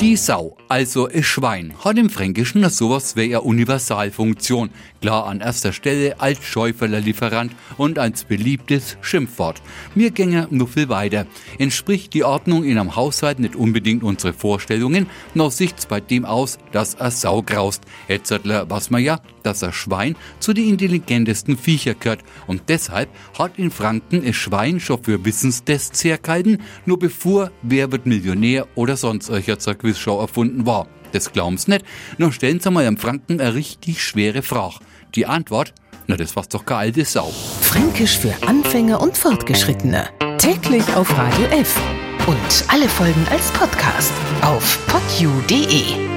die Sau, also ein Schwein, hat im Fränkischen sowas wie eine Universalfunktion. Klar an erster Stelle als Schäuferler-Lieferant und als beliebtes Schimpfwort. Mir gänge nur viel weiter. Entspricht die Ordnung in einem Haushalt nicht unbedingt unsere Vorstellungen, noch sieht's bei dem aus, dass er Sau graust. Etzettler was man ja, dass er Schwein zu den intelligentesten Viecher gehört. Und deshalb hat in Franken ein Schwein schon für Wissenstests hergehalten, nur bevor Wer wird Millionär oder sonst solcher Zeug Quizshow erfunden war. Das glauben's nicht. Nun stellen Sie mal am Franken eine richtig schwere Frage. Die Antwort? Na, das war's doch keine alte Sau. Fränkisch für Anfänger und Fortgeschrittene. Täglich auf Radio F. Und alle Folgen als Podcast auf podu.de.